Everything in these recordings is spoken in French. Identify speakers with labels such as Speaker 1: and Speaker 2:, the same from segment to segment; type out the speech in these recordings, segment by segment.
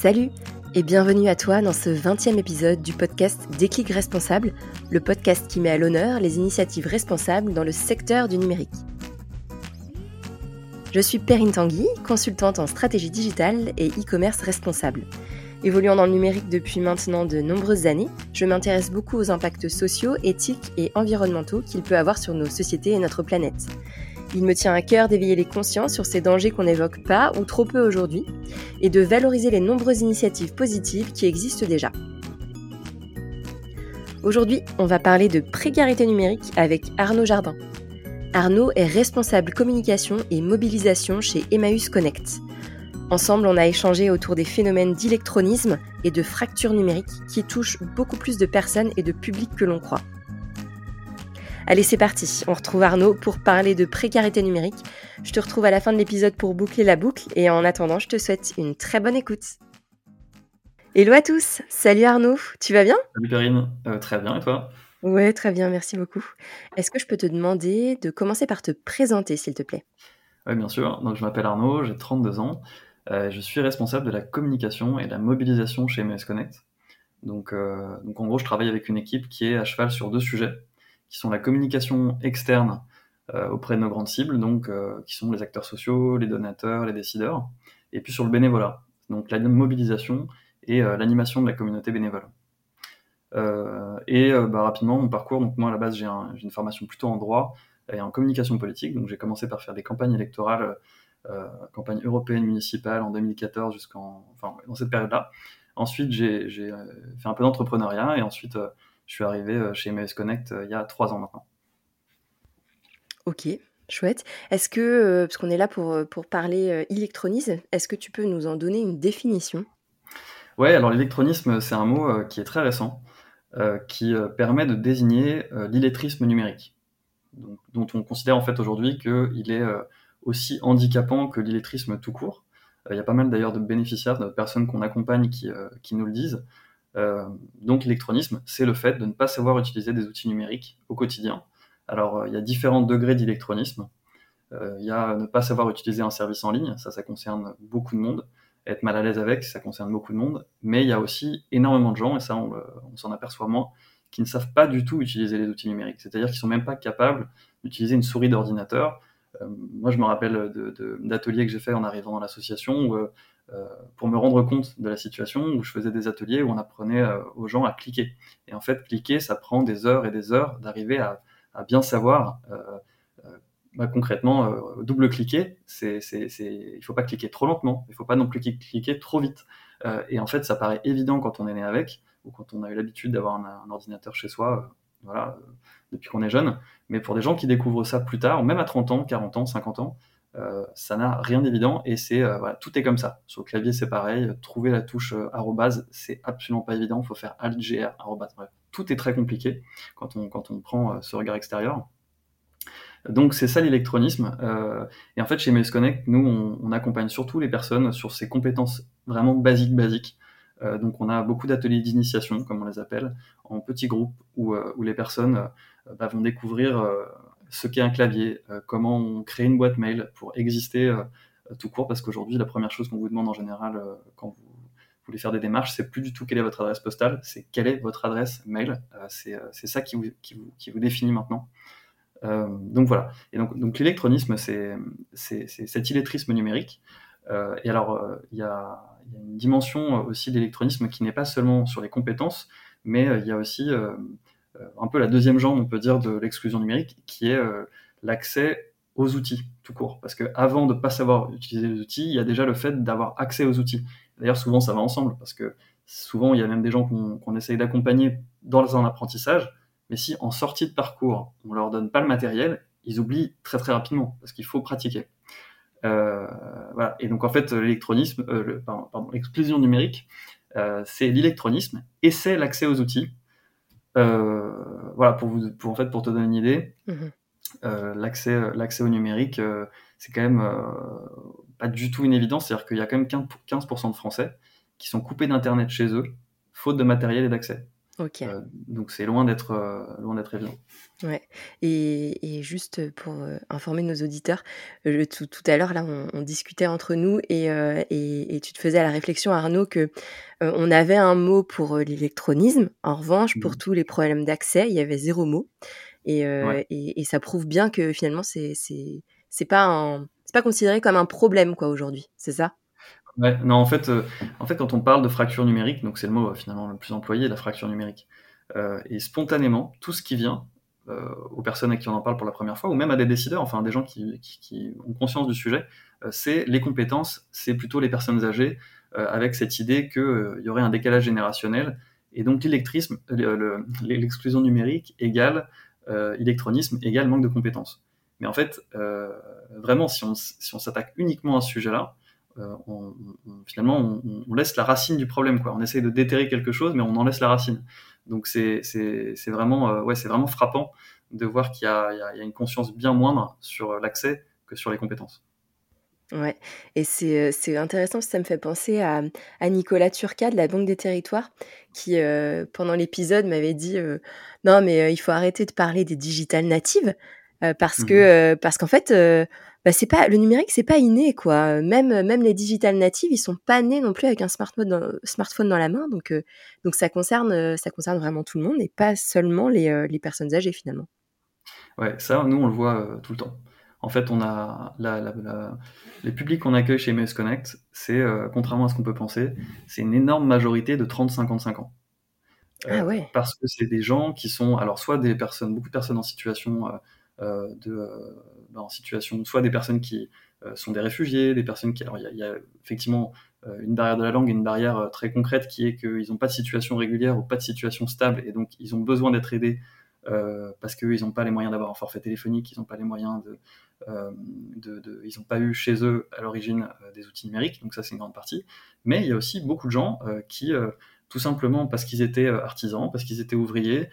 Speaker 1: Salut et bienvenue à toi dans ce 20e épisode du podcast Déclic Responsable, le podcast qui met à l'honneur les initiatives responsables dans le secteur du numérique. Je suis Perrine Tanguy, consultante en stratégie digitale et e-commerce responsable. Évoluant dans le numérique depuis maintenant de nombreuses années, je m'intéresse beaucoup aux impacts sociaux, éthiques et environnementaux qu'il peut avoir sur nos sociétés et notre planète. Il me tient à cœur d'éveiller les consciences sur ces dangers qu'on n'évoque pas ou trop peu aujourd'hui et de valoriser les nombreuses initiatives positives qui existent déjà. Aujourd'hui, on va parler de précarité numérique avec Arnaud Jardin. Arnaud est responsable communication et mobilisation chez Emmaüs Connect. Ensemble, on a échangé autour des phénomènes d'électronisme et de fracture numérique qui touchent beaucoup plus de personnes et de publics que l'on croit. Allez, c'est parti. On retrouve Arnaud pour parler de précarité numérique. Je te retrouve à la fin de l'épisode pour boucler la boucle et en attendant, je te souhaite une très bonne écoute. Hello à tous. Salut Arnaud. Tu vas bien?
Speaker 2: Salut Perrine. Euh, très bien et toi?
Speaker 1: Ouais, très bien, merci beaucoup. Est-ce que je peux te demander de commencer par te présenter, s'il te plaît?
Speaker 2: Oui, bien sûr. Donc, je m'appelle Arnaud, j'ai 32 ans. Euh, je suis responsable de la communication et de la mobilisation chez MS Connect. Donc, euh, donc, en gros, je travaille avec une équipe qui est à cheval sur deux sujets qui sont la communication externe euh, auprès de nos grandes cibles, donc euh, qui sont les acteurs sociaux, les donateurs, les décideurs, et puis sur le bénévolat, donc la mobilisation et euh, l'animation de la communauté bénévole. et bah, rapidement, mon parcours, donc moi à la base j'ai une formation plutôt en droit et en communication politique, donc j'ai commencé par faire des campagnes électorales, campagne européenne municipale en 2014 jusqu'en, enfin dans cette période-là. Ensuite j'ai fait un peu d'entrepreneuriat et ensuite je suis arrivé euh, chez MS Connect euh, il y a trois ans maintenant.
Speaker 1: Ok, chouette. Est-ce que, euh, parce qu'on est là pour, pour parler électronisme, est-ce que tu peux nous en donner une définition?
Speaker 2: Ouais, alors l'électronisme, c'est un mot qui est très récent, qui permet de désigner l'illettrisme numérique, dont on considère en fait aujourd'hui qu'il est aussi handicapant que l'illettrisme tout court. Il y a pas mal d'ailleurs de bénéficiaires, de personnes qu'on accompagne qui, qui nous le disent. Euh, donc l'électronisme, c'est le fait de ne pas savoir utiliser des outils numériques au quotidien. Alors euh, il y a différents degrés d'électronisme. Euh, il y a ne pas savoir utiliser un service en ligne, ça ça concerne beaucoup de monde. Être mal à l'aise avec, ça concerne beaucoup de monde. Mais il y a aussi énormément de gens, et ça on, s'en aperçoit moins, qui ne savent pas du tout utiliser les outils numériques. C'est-à-dire qu'ils sont même pas capables d'utiliser une souris d'ordinateur. moi, je me rappelle d'ateliers que j'ai fait en arrivant dans l'association où pour me rendre compte de la situation où je faisais des ateliers où on apprenait euh, aux gens à cliquer. Et en fait, cliquer, ça prend des heures et des heures d'arriver à, bien savoir euh, bah, concrètement, double-cliquer, c'est, il ne faut pas cliquer trop lentement, il ne faut pas non plus cliquer trop vite. et en fait, ça paraît évident quand on est né avec, ou quand on a eu l'habitude d'avoir un, ordinateur chez soi, voilà, depuis qu'on est jeune. Mais pour des gens qui découvrent ça plus tard, même à 30 ans, 40 ans, 50 ans, euh, ça n'a rien d'évident et c'est euh, voilà, tout est comme ça. Sur le clavier, c'est pareil. Trouver la touche euh, arrobase, c'est absolument pas évident. Il faut faire alt gr arrobase. Tout est très compliqué quand on, quand on prend ce regard extérieur. Donc c'est ça l'électronisme. et en fait, chez MS Connect, nous, on, accompagne surtout les personnes sur ces compétences vraiment basiques, basiques. donc on a beaucoup d'ateliers d'initiation, comme on les appelle, en petits groupes où, où les personnes bah, vont découvrir ce qu'est un clavier, euh, comment on crée une boîte mail pour exister euh, tout court, parce qu'aujourd'hui, la première chose qu'on vous demande en général euh, quand vous voulez faire des démarches, c'est plus du tout quelle est votre adresse postale, c'est quelle est votre adresse mail. c'est ça qui vous, qui, vous, qui vous, définit maintenant. donc voilà. Et donc, donc l'électronisme, c'est cet illettrisme numérique. et alors, il y, a, y, a une dimension aussi d'électronisme qui n'est pas seulement sur les compétences, mais il y a aussi euh, un peu la deuxième jambe, on peut dire, de l'exclusion numérique, qui est euh, l'accès aux outils, tout court. Parce qu'avant de ne pas savoir utiliser les outils, il y a déjà le fait d'avoir accès aux outils. D'ailleurs, souvent, ça va ensemble, parce que souvent, il y a même des gens qu'on essaye d'accompagner dans un apprentissage, mais si en sortie de parcours, on leur donne pas le matériel, ils oublient très très rapidement, parce qu'il faut pratiquer. Euh, voilà. Et donc, en fait, l'électronisme, pardon, l'exclusion numérique, c'est l'électronisme et c'est l'accès aux outils. Euh, voilà, pour, vous, pour, en fait, pour te donner une idée, mhm. euh, l'accès, l'accès au numérique, euh, c'est quand même pas du tout une évidence. C'est-à-dire qu'il y a quand même 15% de Français qui sont coupés d'Internet chez eux, faute de matériel et d'accès.
Speaker 1: Ok.
Speaker 2: donc c'est loin d'être loin d'être évident.
Speaker 1: Ouais. Et, juste pour informer nos auditeurs, tout, à l'heure là, on, discutait entre nous et, et, tu te faisais la réflexion Arnaud que on avait un mot pour l'électronisme. En revanche, pour mmh. tous les problèmes d'accès, il y avait zéro mot. Et, et, ça prouve bien que finalement c'est c'est pas c'est pas considéré comme un problème quoi aujourd'hui. C'est ça?
Speaker 2: Ouais, non, en fait, euh, en fait, quand on parle de fracture numérique, donc c'est le mot euh, finalement le plus employé, la fracture numérique, euh, et spontanément, tout ce qui vient aux personnes à qui on en parle pour la première fois, ou même à des décideurs, enfin des gens qui, ont conscience du sujet, c'est les compétences, c'est plutôt les personnes âgées, avec cette idée qu'il y aurait un décalage générationnel, et donc l'électrisme, l'exclusion numérique égale électronisme égale manque de compétences. Mais en fait, vraiment, si on, si on s'attaque uniquement à ce sujet-là, euh, on, finalement, on, laisse la racine du problème. Quoi. On essaye de déterrer quelque chose, mais on en laisse la racine. Donc c'est vraiment, euh, ouais, vraiment frappant de voir qu'il y, a une conscience bien moindre sur l'accès que sur les compétences.
Speaker 1: Ouais, et c'est euh, intéressant parce que ça me fait penser à, Nicolas Turca de la Banque des Territoires qui, pendant l'épisode, m'avait dit Non, mais il faut arrêter de parler des digital natives parce mmh que parce qu'en fait, bah, c'est pas le numérique, c'est pas inné quoi. Même même les digital natives, ils sont pas nés non plus avec un smartphone dans, smartphone dans la main, donc euh, donc ça concerne euh, ça concerne vraiment tout le monde et pas seulement les, euh, les personnes âgées finalement.
Speaker 2: Ouais, ça nous on le voit tout le temps. En fait, on a la, les publics qu'on accueille chez MS Connect, c'est contrairement à ce qu'on peut penser, c'est une énorme majorité de 30-55 ans.
Speaker 1: ah ouais.
Speaker 2: Parce que c'est des gens qui sont alors soit des personnes, beaucoup de personnes en situation de bah, en situation, soit des personnes qui euh, sont des réfugiés, des personnes qui... Alors il y, a effectivement euh, une barrière de la langue et une barrière euh, très concrète qui est qu'ils n'ont pas de situation régulière ou pas de situation stable et donc ils ont besoin d'être aidés parce qu'ils n'ont pas les moyens d'avoir un forfait téléphonique, ils n'ont pas les moyens de, ils n'ont pas eu chez eux à l'origine des outils numériques, donc ça c'est une grande partie. Mais il y a aussi beaucoup de gens qui, tout simplement parce qu'ils étaient artisans, parce qu'ils étaient ouvriers,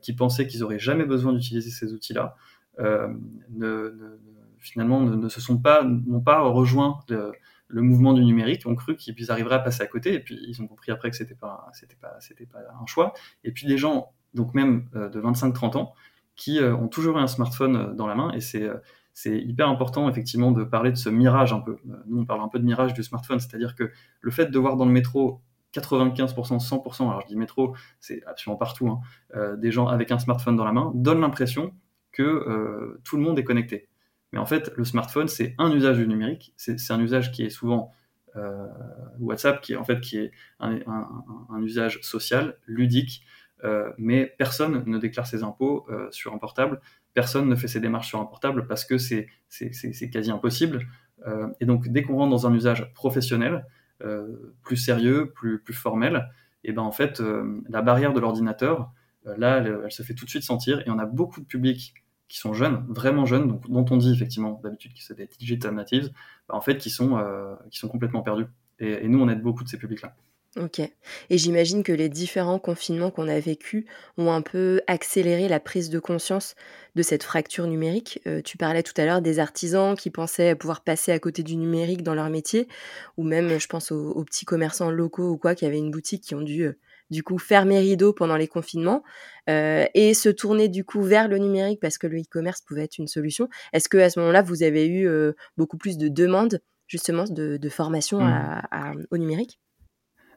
Speaker 2: qui pensaient qu'ils n'auraient jamais besoin d'utiliser ces outils-là, euh, ne, finalement ne, se sont pas, n'ont pas rejoint le, mouvement du numérique, ont cru qu'ils arriveraient à passer à côté, et puis ils ont compris après que c'était pas, c'était pas, c'était pas un choix. Et puis des gens, donc même euh, de 25-30 ans, qui euh, ont toujours eu un smartphone dans la main, et c'est c'est hyper important effectivement de parler de ce mirage un peu. Nous, on parle un peu de mirage du smartphone, c'est-à-dire que le fait de voir dans le métro 95%, 100%, alors je dis métro, c'est absolument partout, hein, des gens avec un smartphone dans la main, donne l'impression que euh, tout le monde est connecté. Mais en fait, le smartphone, c'est un usage du numérique. C'est un usage qui est souvent euh, WhatsApp, qui est en fait qui est un, usage social, ludique. Euh, mais personne ne déclare ses impôts sur un portable. Personne ne fait ses démarches sur un portable parce que c'est quasi impossible. et donc, dès qu'on rentre dans un usage professionnel, plus sérieux, plus, plus formel, et ben en fait, la barrière de l'ordinateur, là, elle, se fait tout de suite sentir. Et on a beaucoup de publics qui sont jeunes, vraiment jeunes, dont on dit effectivement d'habitude que c'est des digital natives, bah, en fait, qui sont, euh, qui sont complètement perdus. Et, nous, on aide beaucoup de ces publics-là.
Speaker 1: Ok. Et j'imagine que les différents confinements qu'on a vécus ont un peu accéléré la prise de conscience de cette fracture numérique. Euh, tu parlais tout à l'heure des artisans qui pensaient pouvoir passer à côté du numérique dans leur métier, ou même, je pense, aux, petits commerçants locaux ou quoi qui avaient une boutique qui ont dû euh, du coup faire mes rideaux pendant les confinements euh, et se tourner du coup vers le numérique parce que le e-commerce pouvait être une solution. Est-ce que à ce moment-là vous avez eu euh, beaucoup plus de demandes justement de, formation mmh. au numérique?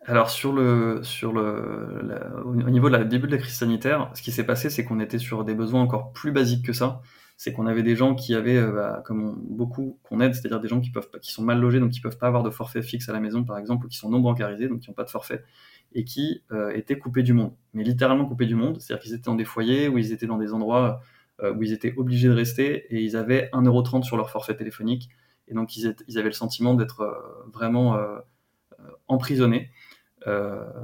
Speaker 2: Alors sur le sur le au niveau de la début de la crise sanitaire, ce qui s'est passé, c'est qu'on était sur des besoins encore plus basiques que ça. C'est qu'on avait des gens qui avaient, euh, bah, comme beaucoup qu'on aide, c'est-à-dire des gens qui peuvent qui sont mal logés, donc qui peuvent pas avoir de forfait fixe à la maison, par exemple, ou qui sont non bancarisés, donc qui n'ont pas de forfait et qui euh, étaient coupés du monde, mais littéralement coupés du monde, c'est-à-dire qu'ils étaient dans des foyers où ils étaient dans des endroits euh, où ils étaient obligés de rester et ils avaient 1,30€ sur leur forfait téléphonique, et donc ils, avaient le sentiment d'être euh, vraiment emprisonnés.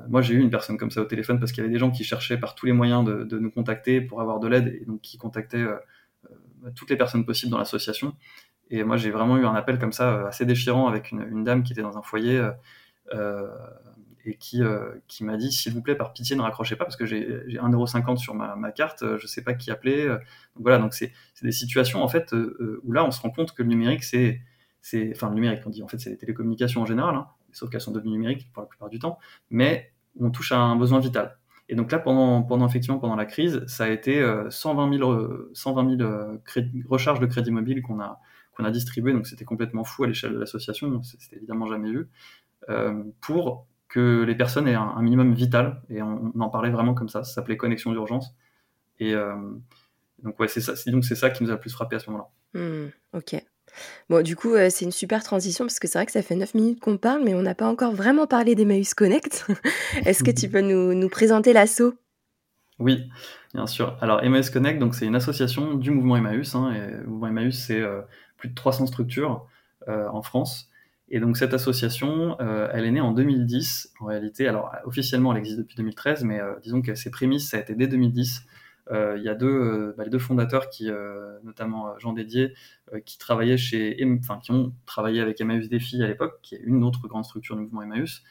Speaker 2: moi, j'ai eu une personne comme ça au téléphone parce qu'il y avait des gens qui cherchaient par tous les moyens de, nous contacter pour avoir de l'aide et donc qui contactaient toutes les personnes possibles dans l'association. Et moi, j'ai vraiment eu un appel comme ça assez déchirant avec une dame qui était dans un foyer et qui, euh, qui m'a dit s'il vous plaît par pitié ne raccrochez pas parce que j'ai 1,50€ sur ma, carte, euh, je sais pas qui appeler. Euh. Donc voilà, donc c'est des situations en fait où là on se rend compte que le numérique c'est c'est enfin le numérique on dit en fait c'est les télécommunications en général, hein, sauf qu'elles sont devenues numériques pour la plupart du temps, mais on touche à un besoin vital. Et donc là, pendant, pendant effectivement pendant la crise, ça a été 120 000, 120 000 recharges de crédit mobile qu'on a qu'on a distribué. Donc c'était complètement fou à l'échelle de l'association. C'était évidemment jamais vu pour que les personnes aient un, minimum vital. Et on, en parlait vraiment comme ça. Ça s'appelait connexion d'urgence. Et donc ouais, c'est ça. Donc c'est ça qui nous a le plus frappé à ce moment-là.
Speaker 1: Mmh, ok. Bon, du coup, c'est une super transition parce que c'est vrai que ça fait 9 minutes qu'on parle, mais on n'a pas encore vraiment parlé d'Emmaüs Connect. Est-ce que tu peux nous, nous présenter l'assaut
Speaker 2: Oui, bien sûr. Alors, Emmaüs Connect, donc c'est une association du mouvement Emmaüs. Hein, et le mouvement Emmaüs, c'est plus de 300 structures en France. Et donc cette association, elle est née en 2010. En réalité, alors officiellement, elle existe depuis 2013, mais disons que ses prémices, ça a été dès 2010 euh, il y a deux, euh, bah, les deux fondateurs, qui, euh, notamment Jean Dédier, qui travaillaient chez, enfin, qui ont travaillé avec Emmaüs Défi à l'époque, qui est une autre grande structure du mouvement Emmaüs,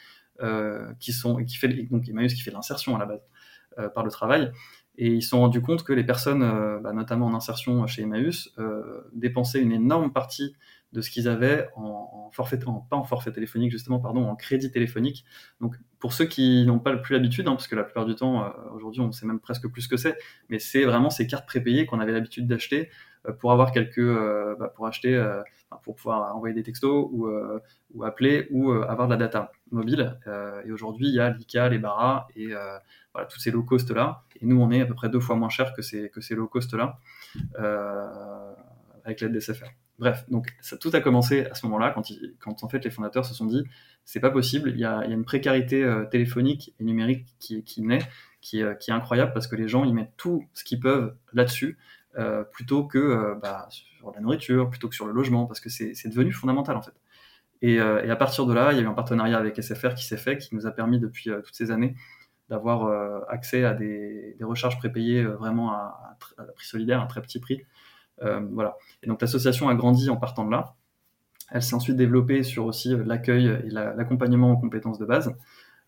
Speaker 2: qui sont, qui fait, donc Emmaüs qui fait l'insertion à la base par le travail. Et ils se sont rendus compte que les personnes, bah, notamment en insertion chez Emmaüs, dépensaient une énorme partie de ce qu'ils avaient en, forfait, pas en forfait téléphonique justement, pardon, en crédit téléphonique. Donc pour ceux qui n'ont pas plus l'habitude, hein, parce que la plupart du temps, euh, aujourd'hui, on sait même presque plus ce que c'est, mais c'est vraiment ces cartes prépayées qu'on avait l'habitude d'acheter euh, pour avoir quelques, euh, bah, pour acheter, pour pouvoir envoyer des textos ou, ou appeler ou avoir de la data mobile. et aujourd'hui, il y a l'ICA, les Barra et voilà, tous ces low cost là. Et nous, on est à peu près deux fois moins cher que ces, que ces low cost là avec l'aide des SFR. Bref, donc tout a commencé à ce moment-là, quand, en fait les fondateurs se sont dit c'est pas possible, il y a, une précarité euh, téléphonique et numérique qui, naît, qui, euh, qui, est incroyable parce que les gens ils mettent tout ce qu'ils peuvent là-dessus euh, plutôt que bah, sur la nourriture, plutôt que sur le logement, parce que c'est devenu fondamental en fait. Et, à partir de là, il y a eu un partenariat avec SFR qui s'est fait, qui nous a permis depuis toutes ces années d'avoir accès à des, recharges prépayées vraiment à, à, prix solidaire, à un très petit prix. Voilà. Et donc l'association a grandi en partant de là. Elle s'est ensuite développée sur aussi euh, l'accueil et l'accompagnement en compétences de base.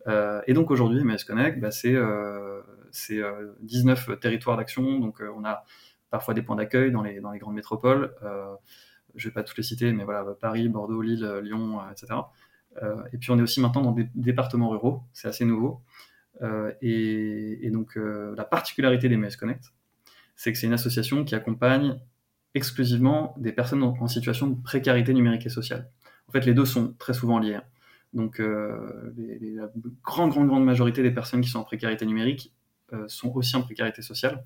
Speaker 2: Euh, et donc aujourd'hui, MS Connect, bah, c'est 19 euh, territoires d'action. Donc on a parfois des points d'accueil dans les, grandes métropoles. je ne vais pas tous les citer, mais voilà, Paris, Bordeaux, Lille, Lyon, etc. et puis on est aussi maintenant dans des départements ruraux, c'est assez nouveau. Et, et, donc la particularité des MS Connect, c'est que c'est une association qui accompagne exclusivement des personnes en, situation de précarité numérique et sociale. En fait, les deux sont très souvent liés. Donc, euh, la grande, grande, grande majorité des personnes qui sont en précarité numérique euh, sont aussi en précarité sociale.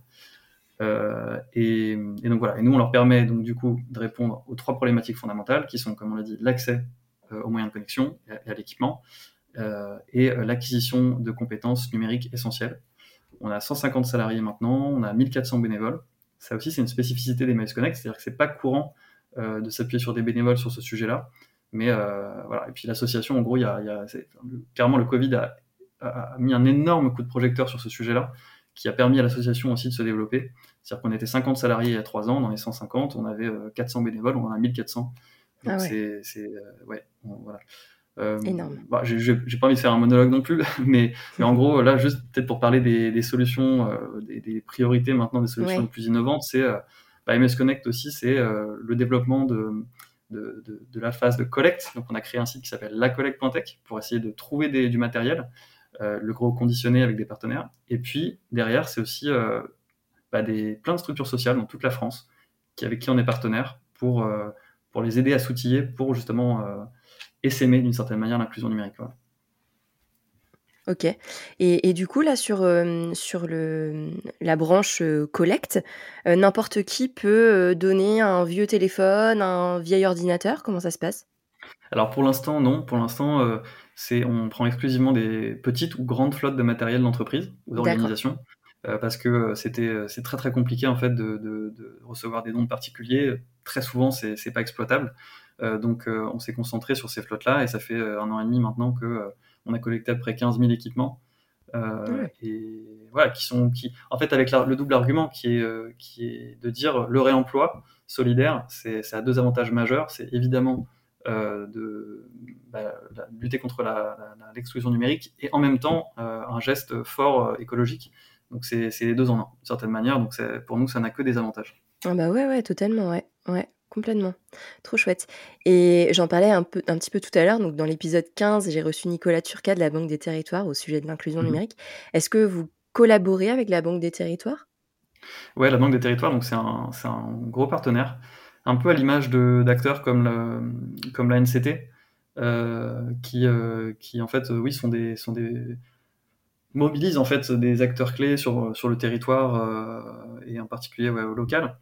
Speaker 2: Euh, et, donc voilà. Et nous, on leur permet donc du coup de répondre aux trois problématiques fondamentales qui sont, comme on l'a dit, l'accès aux moyens de connexion et à, l'équipement et l'acquisition de compétences numériques essentielles. On a 150 salariés maintenant, on a 1400 bénévoles. Ça aussi, c'est une spécificité des Miles Connect, c'est-à-dire que c'est pas courant euh, de s'appuyer sur des bénévoles sur ce sujet-là. Mais euh, voilà. Et puis l'association, en gros, il y a, y a carrément le Covid a, a, mis un énorme coup de projecteur sur ce sujet-là, qui a permis à l'association aussi de se développer. C'est-à-dire qu'on était 50 salariés il y a 3 ans, dans les 150, on avait 400 euh, bénévoles, on en a 1400. Donc ah ouais. c'est, ouais, voilà.
Speaker 1: Euh, Énorme.
Speaker 2: Bah, j'ai pas envie de faire un monologue non plus, mais, mais en gros, là, juste peut-être pour parler des, des solutions, euh, des, des, priorités maintenant, des solutions les plus innovantes, c'est euh, bah, MS Connect aussi, c'est euh, le développement de, de, de, de, la phase de collecte. Donc, on a créé un site qui s'appelle lacollecte.tech pour essayer de trouver des, du matériel, le gros conditionné avec des partenaires. Et puis, derrière, c'est aussi bah, des, plein de structures sociales dans toute la France qui, avec qui on est partenaire pour, pour les aider à s'outiller pour justement essaimer d'une certaine manière l'inclusion numérique.
Speaker 1: Ok. Et, du coup, là, sur, euh, sur le, la branche euh, collecte, euh, n'importe qui peut donner un vieux téléphone, un vieil ordinateur Comment ça se passe?
Speaker 2: Alors, pour l'instant, non. Pour l'instant, c'est on prend exclusivement des petites ou grandes flottes de matériel d'entreprise ou d'organisation. parce que c'était c'est très très compliqué en fait de, de, recevoir des dons particuliers. Très souvent, c'est pas exploitable. Euh, donc euh, on s'est concentré sur ces flottes-là et ça fait euh, un an et demi maintenant que on a collecté à peu près 15 000 équipements. et voilà, qui sont, qui, en fait, avec le double argument qui est, qui est de dire le réemploi solidaire, c'est, ça a deux avantages majeurs. C'est évidemment de bah, lutter contre l'exclusion numérique et en même temps un geste fort écologique. Donc c'est, les deux en un, d'une certaine manière. Donc pour nous, ça n'a que des avantages.
Speaker 1: Ah bah ouais, ouais, totalement, ouais. ouais. Complètement. Trop chouette. Et j'en parlais un, peu, un petit peu tout à l'heure. Donc, dans l'épisode 15, j'ai reçu Nicolas Turca de la Banque des Territoires au sujet de l'inclusion mmh numérique. Est-ce que vous collaborez avec la Banque des Territoires?
Speaker 2: Ouais, la Banque des Territoires, donc c'est un, un, gros partenaire, un peu à l'image d'acteurs comme, comme la NCT, euh, qui, euh, qui en fait, oui, sont des, sont des mobilisent en fait des acteurs clés sur, sur le territoire euh, et en particulier ouais, au local.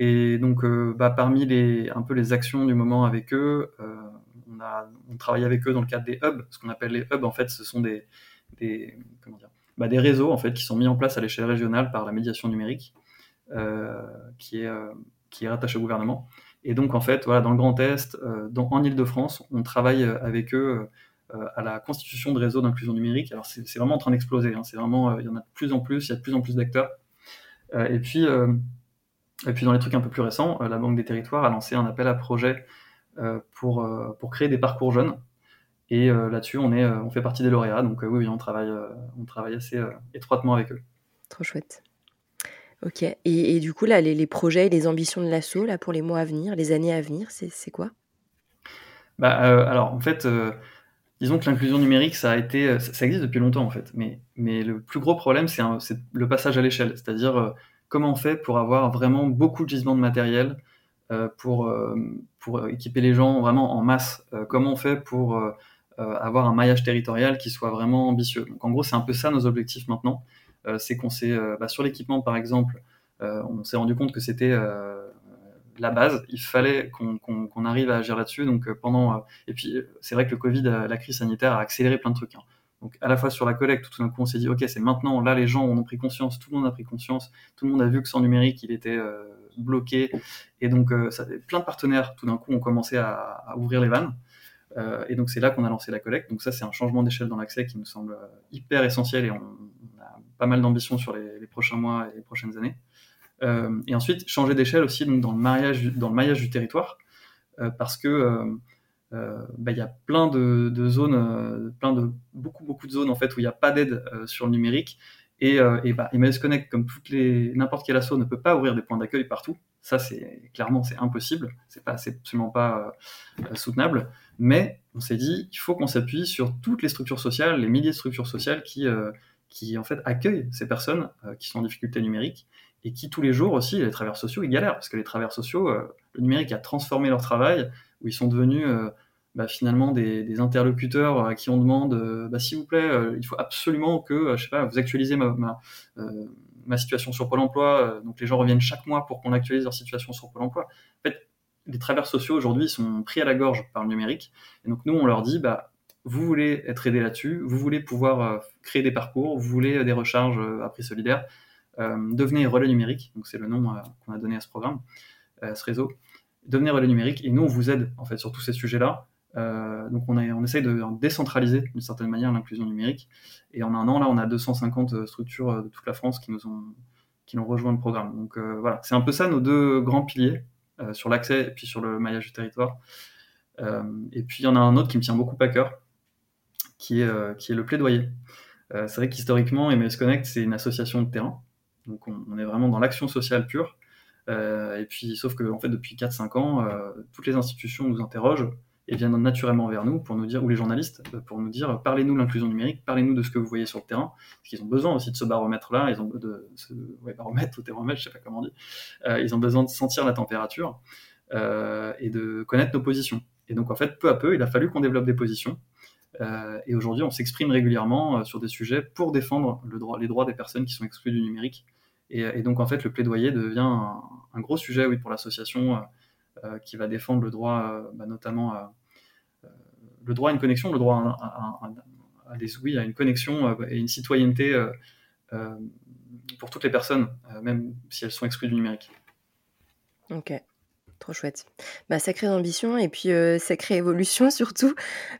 Speaker 2: Et donc, bah, parmi les, un peu les actions du moment avec eux, on, a, on travaille avec eux dans le cadre des hubs. Ce qu'on appelle les hubs, en fait, ce sont des, des, comment dire, bah, des réseaux en fait, qui sont mis en place à l'échelle régionale par la médiation numérique, euh, qui, est, euh, qui est rattachée au gouvernement. Et donc, en fait, voilà, dans le Grand Est, euh, dans, en Ile-de-France, on travaille avec eux à la constitution de réseaux d'inclusion numérique. Alors, c'est vraiment en train d'exploser. Hein. C'est vraiment, il y en a de plus en plus, il y a de plus en plus d'acteurs. et puis, et puis, dans les trucs un peu plus récents, la Banque des Territoires a lancé un appel à projet pour, pour créer des parcours jeunes. Et là-dessus, on, est, on fait partie des lauréats. Donc, oui, on travaille, on travaille assez étroitement avec eux.
Speaker 1: Trop chouette. Ok. Et, du coup, là, les, les, projets, les ambitions de l'assaut là pour les mois à venir, les années à venir, c'est quoi?
Speaker 2: Bah, euh, alors, en fait, euh, disons que l'inclusion numérique, ça a été, euh, ça, existe depuis longtemps en fait. Mais, mais le plus gros problème, c'est le passage à l'échelle, c'est-à-dire comment on fait pour avoir vraiment beaucoup de gisements de matériel pour pour équiper les gens vraiment en masse? comment on fait pour avoir un maillage territorial qui soit vraiment ambitieux? Donc, en gros, c'est un peu ça nos objectifs maintenant. Euh, c'est qu'on s'est, euh, bah, sur l'équipement par exemple, euh, on s'est rendu compte que c'était la base. Il fallait qu'on arrive à agir là-dessus. Donc pendant et puis c'est vrai que le Covid, la crise sanitaire a accéléré plein de trucs. Hein. Donc à la fois sur la collecte, tout d'un coup on s'est dit ok c'est maintenant. Là les gens ont pris conscience, tout le monde a pris conscience, tout le monde a vu que sans numérique il était bloqué. Et donc ça, plein de partenaires tout d'un coup ont commencé à, ouvrir les vannes. et donc c'est là qu'on a lancé la collecte. Donc ça c'est un changement d'échelle dans l'accès qui nous semble hyper essentiel et on, pas mal d'ambition sur les, prochains mois et les prochaines années. Euh, et ensuite, changer d'échelle aussi dans, le mariage, dans le maillage du territoire, euh, parce que euh, bah, il y a plein de, zones, plein de, beaucoup, beaucoup de zones en fait, où il n'y a pas d'aide sur le numérique. Et, et bah, Emmaüs Connect, comme toutes les, n'importe quel asso, ne peut pas ouvrir des points d'accueil partout. Ça, c'est clairement, c'est impossible. C'est pas, absolument pas soutenable. Mais on s'est dit, il faut qu'on s'appuie sur toutes les structures sociales, les milliers de structures sociales qui, qui en fait accueillent ces personnes euh, qui sont en difficulté numérique et qui tous les jours aussi, les travailleurs sociaux, ils galèrent parce que les travailleurs sociaux, euh, le numérique a transformé leur travail où ils sont devenus euh, bah, finalement des, interlocuteurs à qui on demande bah, s'il vous plaît, il faut absolument que je sais pas, vous actualisez ma, situation sur Pôle emploi. donc les gens reviennent chaque mois pour qu'on actualise leur situation sur Pôle emploi. En fait, les travailleurs sociaux aujourd'hui sont pris à la gorge par le numérique. Et donc nous, on leur dit, bah, vous voulez être aidé là-dessus, vous voulez pouvoir euh, créer des parcours, vous voulez euh, des recharges euh, à prix solidaire, devenez relais numérique, donc c'est le nom qu'on a donné à ce programme, à ce réseau. Devenez relais numérique et nous on vous aide en fait sur tous ces sujets-là. donc on, on essaye de décentraliser d'une certaine manière l'inclusion numérique. Et en un an là, on a 250 structures de toute la France qui nous ont qui ont rejoint le programme. Donc voilà, c'est un peu ça nos deux grands piliers sur l'accès et puis sur le maillage du territoire. et puis il y en a un autre qui me tient beaucoup à cœur, qui est, euh, qui est le plaidoyer. Euh, c'est vrai qu'historiquement, Emmaüs Connect, c'est une association de terrain. Donc on, est vraiment dans l'action sociale pure. Euh, et puis, sauf que en fait, depuis 4-5 ans, toutes les institutions nous interrogent et viennent naturellement vers nous pour nous dire, ou les journalistes, pour nous dire, parlez-nous de l'inclusion numérique, parlez-nous de ce que vous voyez sur le terrain, parce qu'ils ont besoin aussi de ce baromètre-là, ils ont de ce baromètre ou thermomètre, je sais pas comment on dit, ils ont besoin de sentir la température et de connaître nos positions. Et donc en fait, peu à peu, il a fallu qu'on développe des positions euh, et aujourd'hui, on s'exprime régulièrement euh, sur des sujets pour défendre les droits des personnes qui sont exclues du numérique. Et, donc, en fait, le plaidoyer devient un, gros sujet oui, pour l'association euh, qui va défendre le droit, bah, notamment le droit à une connexion, le droit à, des, oui, à une connexion et une citoyenneté pour toutes les personnes, même si elles sont exclues du numérique.
Speaker 1: Ok. Trop chouette. Bah, sacrée ambition et puis sacrée évolution surtout,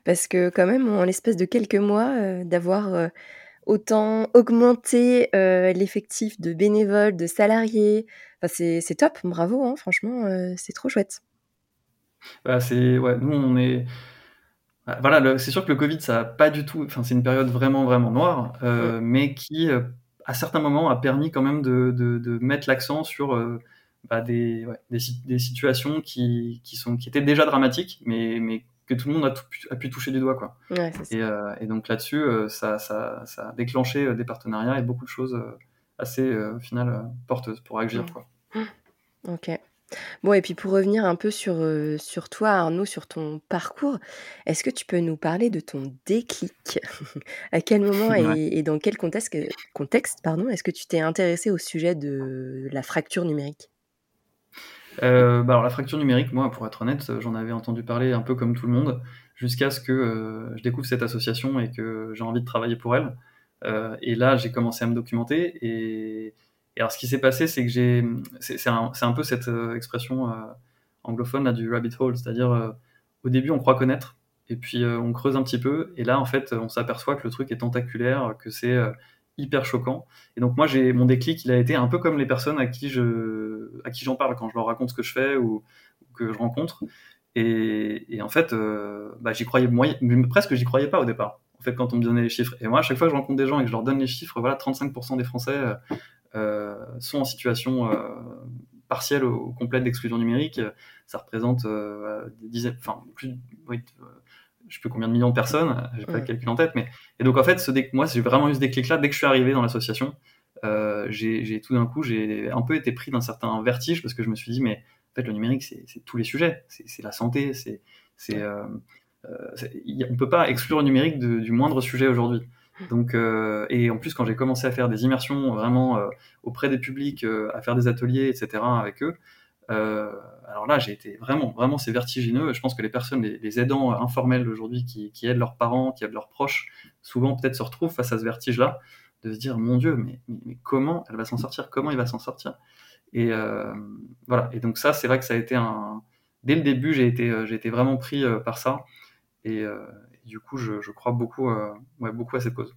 Speaker 1: parce que quand même, en l'espace de quelques mois, d'avoir autant augmenté l'effectif de bénévoles, de salariés, c'est top, bravo, hein, franchement, c'est trop chouette.
Speaker 2: Bah, c'est ouais, nous on est bah, voilà, c'est sûr que le Covid ça a pas du tout, enfin c'est une période vraiment vraiment noire, mmh. mais qui à certains moments a permis quand même de, de mettre l'accent sur bah, des, des, des, situations qui, qui, sont, qui étaient déjà dramatiques, mais, mais que tout le monde a, pu toucher du doigt. Quoi. et, donc là-dessus, ça, ça, ça, a déclenché des partenariats et beaucoup de choses assez, au final, porteuses pour agir. Quoi.
Speaker 1: Ok. Bon et puis pour revenir un peu sur, sur toi Arnaud, sur ton parcours, est-ce que tu peux nous parler de ton déclic? À quel moment et dans quel contexte contexte, pardon, est-ce que tu t'es intéressé au sujet de la fracture numérique?
Speaker 2: Bah, alors la fracture numérique, moi, pour être honnête, j'en avais entendu parler un peu comme tout le monde, jusqu'à ce que, je découvre cette association et que j'ai envie de travailler pour elle. et là, j'ai commencé à me documenter et et alors, ce qui s'est passé, c'est que j'ai. C'est un, un, peu cette euh, expression euh, anglophone là, du rabbit hole, c'est-à-dire euh, au début, on croit connaître, et puis on creuse un petit peu, et là, en fait, on s'aperçoit que le truc est tentaculaire, que c'est hyper choquant. Et donc, moi, j'ai mon déclic, il a été un peu comme les personnes à qui je, à qui j'en parle quand je leur raconte ce que je fais ou, que je rencontre. Et, et en fait, bah, j'y croyais, moi, presque j'y croyais pas au départ. En fait, quand on me donnait les chiffres. Et moi, à chaque fois que je rencontre des gens et que je leur donne les chiffres, voilà, 35% des Français euh, sont en situation euh, partielle ou complète d'exclusion numérique. Ça représente euh, des dizaines, enfin plus, oui, je sais plus combien de millions de personnes, j'ai pas le calcul en tête, mais et donc en fait, ce moi, j'ai vraiment eu ce déclic-là dès que je suis arrivé dans l'association. Euh, j'ai tout d'un coup, j'ai un peu été pris d'un certain vertige parce que je me suis dit, mais en fait, le numérique, c'est tous les sujets, c'est la santé, c'est, c'est, euh, on peut pas exclure le numérique de, du moindre sujet aujourd'hui. Donc, euh, et en plus, quand j'ai commencé à faire des immersions vraiment euh, auprès des publics, euh, à faire des ateliers, etc. avec eux, alors là, j'ai été vraiment, vraiment, c'est vertigineux. Je pense que les personnes, les, aidants informels aujourd'hui qui, aident leurs parents, qui aident leurs proches, souvent peut-être se retrouvent face à ce vertige-là, de se dire, mon Dieu, mais, comment elle va s'en sortir? Comment il va s'en sortir? Et voilà. Et donc ça, c'est vrai que ça a été un. Dès le début, j'ai été, j'ai été vraiment pris par ça. Et, du coup, je, crois beaucoup, euh, beaucoup à cette cause.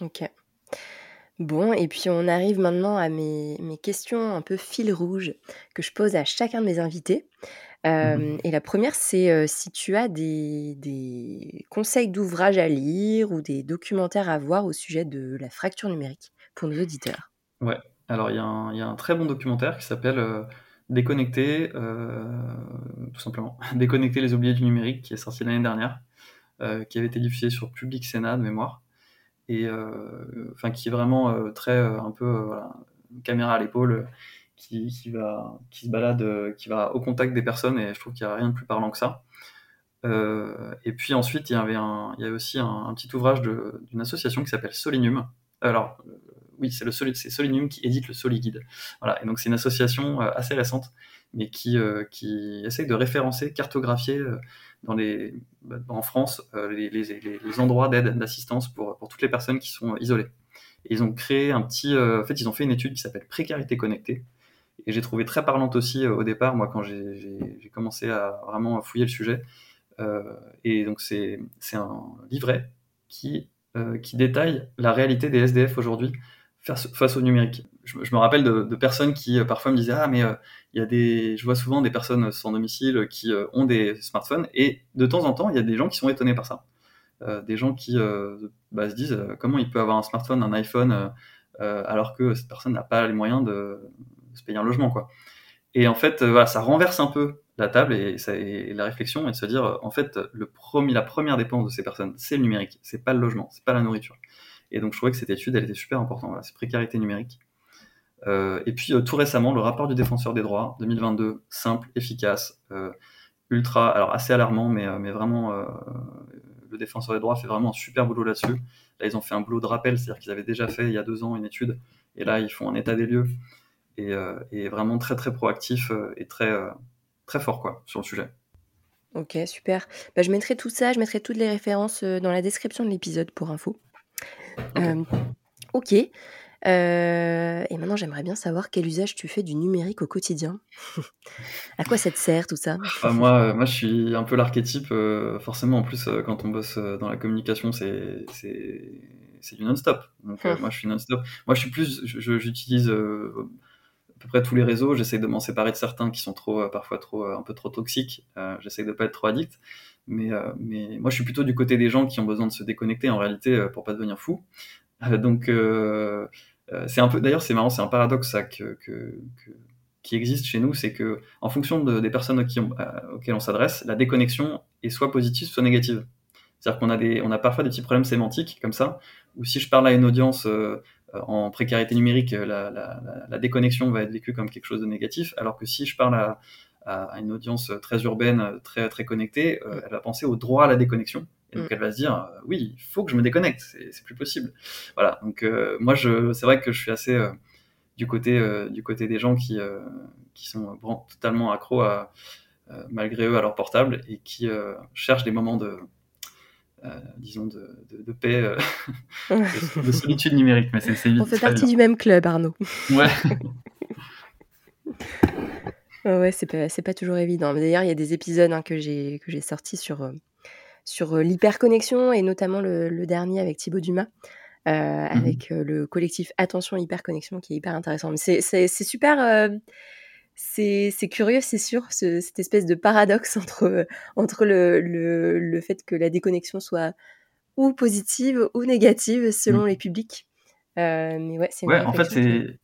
Speaker 1: Ok. Bon, et puis on arrive maintenant à mes, questions un peu fil rouge que je pose à chacun de mes invités. Euh, mhm. Et la première, c'est euh, si tu as des, conseils d'ouvrages à lire ou des documentaires à voir au sujet de la fracture numérique pour nos auditeurs.
Speaker 2: Ouais, alors il y, a un très bon documentaire qui s'appelle Déconnecter, euh, tout simplement. Déconnecter les oubliés du numérique, qui est sorti l'année dernière, qui avait été diffusé sur Public Sénat de mémoire, euh, enfin qui est vraiment très un peu voilà, caméra à l'épaule, qui, qui, va, qui se balade, qui va au contact des personnes, et je trouve qu'il n'y a rien de plus parlant que ça. et puis ensuite, il y avait, un, il y avait aussi un, petit ouvrage d'une association qui s'appelle Solinium. Alors, oui, c'est c'est Solinum qui édite le Soliguide. Voilà, et donc c'est une association euh, assez récente, mais qui, euh, qui essaye de référencer, cartographier euh, dans les, bah, en France les, les, endroits d'aide, d'assistance pour, pour toutes les personnes qui sont isolées. Et ils ont créé un petit, en fait, ils ont fait une étude qui s'appelle Précarité connectée, et j'ai trouvé très parlante aussi au départ, moi, quand j'ai commencé à vraiment fouiller le sujet. et donc c'est un livret qui qui détaille la réalité des SDF aujourd'hui face, au numérique. Je, me rappelle de, personnes qui euh, parfois me disaient ah mais euh, il y a des, je vois souvent des personnes sans domicile qui euh, ont des smartphones et de temps en temps il y a des gens qui sont étonnés par ça. des gens qui bah, se disent comment il peut avoir un smartphone, un iPhone alors que cette personne n'a pas les moyens de, se payer un logement quoi. Et en fait ça renverse un peu la table et, la réflexion et de se dire en fait le premier, la première dépense de ces personnes c'est le numérique, c'est pas le logement, c'est pas la nourriture. Et donc je trouvais que cette étude, elle était super importante. Voilà, c'est précarité numérique. Euh, et puis euh, tout récemment, le rapport du défenseur des droits 2022, simple, efficace, euh, ultra, alors assez alarmant, mais, mais vraiment, le défenseur des droits fait vraiment un super boulot là-dessus. Là, ils ont fait un boulot de rappel, c'est-à-dire qu'ils avaient déjà fait il y a deux ans une étude, et là, ils font un état des lieux, et, et vraiment très très proactif et très, très fort quoi, sur le sujet.
Speaker 1: Ok, super. Bah, je mettrai tout ça, je mettrai toutes les références dans la description de l'épisode pour info. Euh, ok. Euh, et maintenant, j'aimerais bien savoir quel usage tu fais du numérique au quotidien. à quoi ça te sert tout ça?
Speaker 2: Ah, moi, euh, moi, je suis un peu l'archétype. forcément, en plus, quand on bosse dans la communication, c'est c'est du non-stop. Donc, hum. moi, je suis non-stop. Moi, je suis plus, j'utilise à peu près tous les réseaux. J'essaie de m'en séparer de certains qui sont trop, parfois trop, un peu trop toxiques. J'essaie de pas être trop addict. Mais, euh, mais moi, je suis plutôt du côté des gens qui ont besoin de se déconnecter en réalité euh, pour pas devenir fou. Euh, donc, c'est un peu. D'ailleurs, c'est marrant, c'est un paradoxe qui existe chez nous, c'est que en fonction des personnes auxquelles on s'adresse, la déconnexion est soit positive, soit négative. C'est-à-dire qu'on a, parfois des petits problèmes sémantiques comme ça, où si je parle à une audience en précarité numérique, la, déconnexion va être vécue comme quelque chose de négatif, alors que si je parle à, une audience très urbaine, très, connectée, euh, elle va penser au droit à la déconnexion. Et donc mm. elle va se dire, euh, oui, il faut que je me déconnecte, c'est plus possible. Voilà, donc euh, moi, c'est vrai que je suis assez du, côté, du côté des gens qui, qui sont totalement accros à, malgré eux à leur portable et qui cherchent des moments de, disons, de, de, paix, de, solitude numérique. Mais
Speaker 1: On fait partie du même club, Arnaud.
Speaker 2: Ouais.
Speaker 1: Ouais, c'est pas, pas toujours évident. D'ailleurs, il y a des épisodes hein, que j'ai que j'ai sortis sur, euh, sur euh, l'hyperconnexion et notamment le, dernier avec Thibaut Dumas, euh, mmh avec le collectif Attention Hyperconnexion qui est hyper intéressant. Mais c'est super. c'est curieux, c'est sûr, cette espèce de paradoxe entre, entre le, le, le, fait que la déconnexion soit ou positive ou négative selon mmh. les publics. mais ouais, c'est
Speaker 2: ouais, en fait, c'est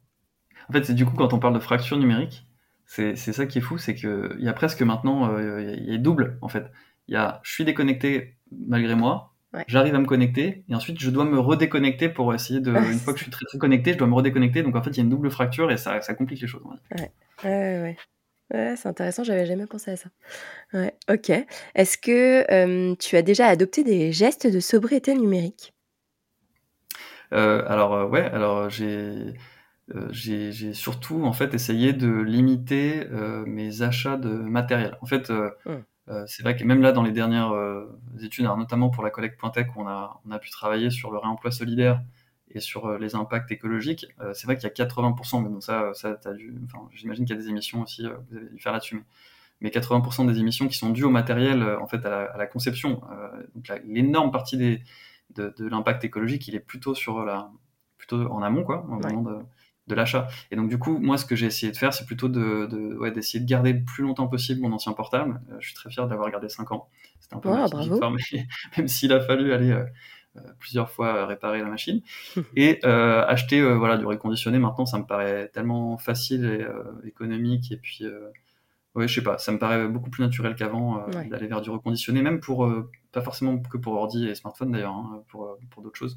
Speaker 2: en fait, du coup quand on parle de fracture numérique, c'est ça qui est fou, c'est qu'il y a presque maintenant, euh, il y a double en fait. Il y a je suis déconnecté malgré moi, j'arrive à me connecter, et ensuite je dois me redéconnecter pour essayer de. une fois que je suis très, très connecté, je dois me redéconnecter, donc en fait il y a une double fracture et ça, ça complique les choses.
Speaker 1: Ouais, ouais, ouais. ouais c'est intéressant, j'avais jamais pensé à ça. Ouais, ok. Est-ce que euh, tu as déjà adopté des gestes de sobriété numérique?
Speaker 2: Euh, Alors, ouais, alors j'ai euh, j'ai surtout en fait essayé de limiter euh, mes achats de matériel. En fait, euh, mmh. c'est vrai que même là dans les dernières études, notamment pour la collecte Pointec, où on a, on a pu travailler sur le réemploi solidaire et sur les impacts écologiques, c'est vrai qu'il y a 80%, mais bon, ça, ça j'imagine qu'il y a des émissions aussi, vous avez dû faire là-dessus, mais, 80% des émissions qui sont dues au matériel, en fait, à la, conception. donc l'énorme partie des, de, de l'impact écologique, il est plutôt sur la, plutôt en amont, quoi, au moment de, de l'achat. Et donc du coup, moi, ce que j'ai essayé de faire, c'est plutôt de, de ouais, d'essayer de garder le plus longtemps possible mon ancien portable. Euh, je suis très fier d'avoir gardé 5 ans. C'était un peu
Speaker 1: oh, bravo.
Speaker 2: mais même s'il a fallu aller euh, euh, plusieurs fois réparer la machine et acheter voilà du reconditionné. Maintenant, ça me paraît tellement facile et économique. Et puis, ouais, je sais pas, ça me paraît beaucoup plus naturel qu'avant d'aller vers du reconditionné, même pour pas forcément que pour ordi et smartphone d'ailleurs, hein, pour pour d'autres choses.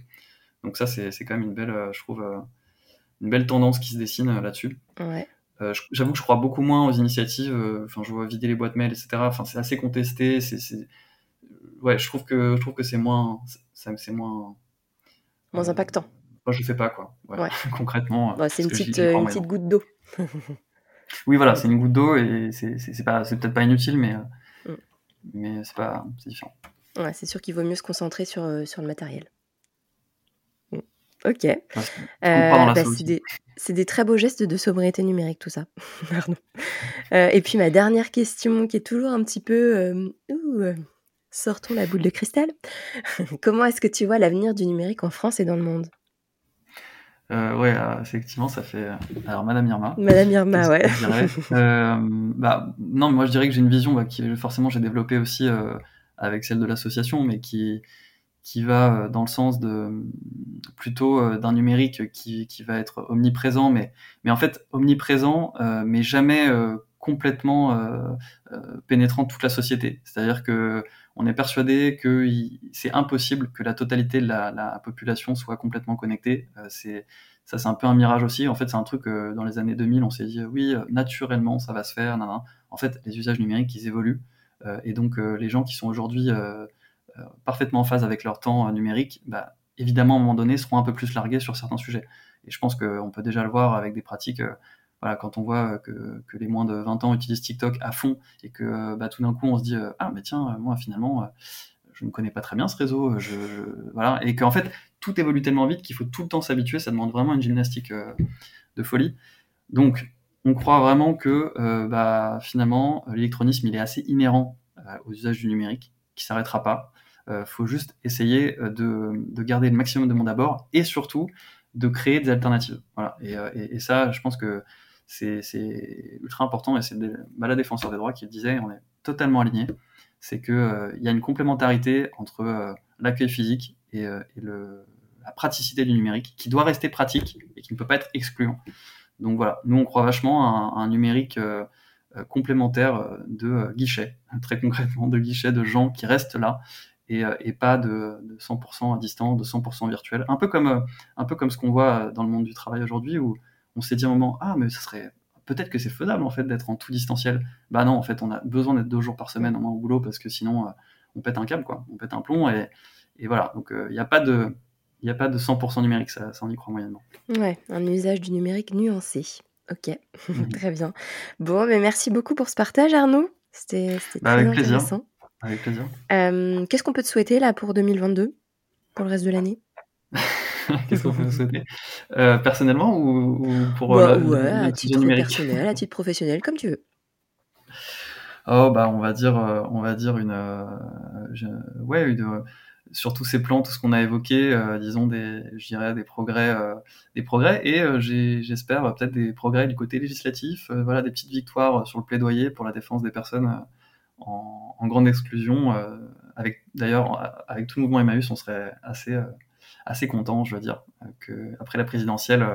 Speaker 2: Donc ça, c'est, c'est quand même une belle, je trouve une belle tendance qui se dessine euh, là-dessus. Euh, j'avoue que je crois beaucoup moins aux initiatives. Euh, enfin, je vois vider les boîtes mail, etc. Enfin, c'est assez contesté. C'est, ouais, je trouve que je trouve que c'est moins, c'est moins
Speaker 1: moins impactant.
Speaker 2: Moi, je fais pas quoi. Concrètement.
Speaker 1: Bah, c'est une petite, une petite goutte d'eau.
Speaker 2: oui, voilà, c'est une goutte d'eau et c'est pas, c'est peut-être pas inutile, mais mm. mais c'est pas, c'est différent.
Speaker 1: Ouais, c'est sûr qu'il vaut mieux se concentrer sur sur le matériel. Ok. Euh, bah, c'est des, très beaux gestes de sobriété numérique, tout ça. Euh, et puis ma dernière question, qui est toujours un petit peu... Euh, sortons la boule de cristal. Comment est-ce que tu vois l'avenir du numérique en France et dans le monde?
Speaker 2: Ouais, effectivement, ça fait. Alors, Madame Irma.
Speaker 1: Madame Irma, ouais.
Speaker 2: bah, non, moi je dirais que j'ai une vision bah, qui forcément j'ai développée aussi avec celle de l'association, mais qui, qui va euh, dans le sens de plutôt euh, d'un numérique qui, qui, va être omniprésent, mais, mais en fait omniprésent, euh, mais jamais complètement pénétrant toute la société. C'est-à-dire que on est persuadé que c'est impossible que la totalité de la, la population soit complètement connectée. c'est ça, c'est un peu un mirage aussi. En fait, c'est un truc dans les années 2000, on s'est dit oui, naturellement, ça va se faire. En fait, les usages numériques, ils évoluent. et donc, les gens qui sont aujourd'hui parfaitement en phase avec leur temps euh, numérique, bah, évidemment, à un moment donné, seront un peu plus largués sur certains sujets. Et je pense qu'on peut déjà le voir avec des pratiques euh, voilà, quand on voit que, les moins de 20 ans utilisent TikTok à fond et que bah, tout d'un coup on se dit ah mais tiens moi finalement je ne connais pas très bien ce réseau voilà et qu'en fait tout évolue tellement vite qu'il faut tout le temps s'habituer ça demande vraiment une gymnastique de folie. Donc on croit vraiment que bah, finalement l'électronisme il est assez inhérent aux usages du numérique qui s'arrêtera pas euh, faut juste essayer euh, de, garder le maximum de monde à bord et surtout de créer des alternatives. Voilà. Et, euh, ça, je pense que c'est ultra important et c'est bah, la défenseur des droits qui le disait, on est totalement aligné. C'est qu'il il y a une complémentarité entre l'accueil physique et, la praticité du numérique qui doit rester pratique et qui ne peut pas être excluant. Donc voilà, nous on croit vachement à un, numérique complémentaire de guichets, très concrètement de guichets de gens qui restent là et, et pas de, de, 100% à distance, de 100% virtuel. Un peu comme, un peu comme ce qu'on voit dans le monde du travail aujourd'hui où on s'est dit un moment, ah mais ça serait peut-être que c'est faisable en fait d'être en tout distanciel. Bah non, en fait, on a besoin d'être deux jours par semaine en au boulot parce que sinon on pète un câble, quoi. On pète un plomb et, et voilà. Donc il n'y a pas de il n'y a pas de 100% numérique, ça, ça on y croit moyennement.
Speaker 1: Ouais, un usage du numérique nuancé. Ok, très bien. Bon, mais merci beaucoup pour ce partage, Arnaud. C'était bah, très avec intéressant. Plaisir.
Speaker 2: Avec plaisir.
Speaker 1: Euh, Qu'est-ce qu'on peut te souhaiter là pour 2022, pour le reste de l'année?
Speaker 2: Qu'est-ce qu'on peut te souhaiter? Euh, Personnellement ou, ou pour
Speaker 1: bah, euh, ouais, à titre personnel, à titre professionnel, comme tu veux.
Speaker 2: Oh bah on va dire, euh, on va dire une, je, ouais, une sur tous ces plans, tout ce qu'on a évoqué, disons des, je dirais des progrès, des progrès, et j'espère peut-être des progrès du côté législatif, voilà, des petites victoires sur le plaidoyer pour la défense des personnes en, en, grande exclusion. avec d'ailleurs, avec tout le mouvement Emmaüs, on serait assez, assez content, je veux dire, que après la présidentielle,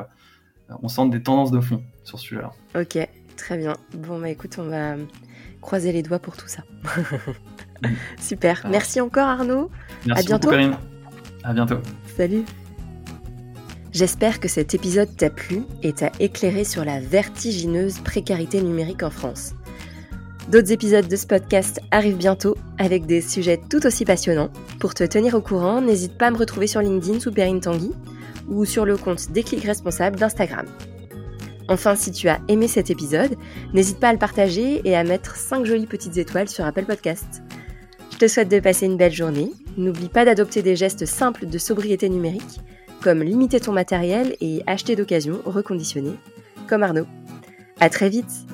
Speaker 2: on sente des tendances de fond sur ce sujet-là.
Speaker 1: Ok, très bien. Bon bah écoute, on va croiser les doigts pour tout ça. Super. Merci encore Arnaud.
Speaker 2: Merci
Speaker 1: à bientôt.
Speaker 2: Beaucoup, À bientôt.
Speaker 1: Salut. J'espère que cet épisode t'a plu et t'a éclairé sur la vertigineuse précarité numérique en France. D'autres épisodes de ce podcast arrivent bientôt avec des sujets tout aussi passionnants. Pour te tenir au courant, n'hésite pas à me retrouver sur LinkedIn sous Perrine Tanguy ou sur le compte Déclic Responsable d'Instagram. Enfin, si tu as aimé cet épisode, n'hésite pas à le partager et à mettre 5 jolies petites étoiles sur Apple Podcast. Je te souhaite de passer une belle journée. N'oublie pas d'adopter des gestes simples de sobriété numérique, comme limiter ton matériel et acheter d'occasion reconditionné, comme Arnaud. À très vite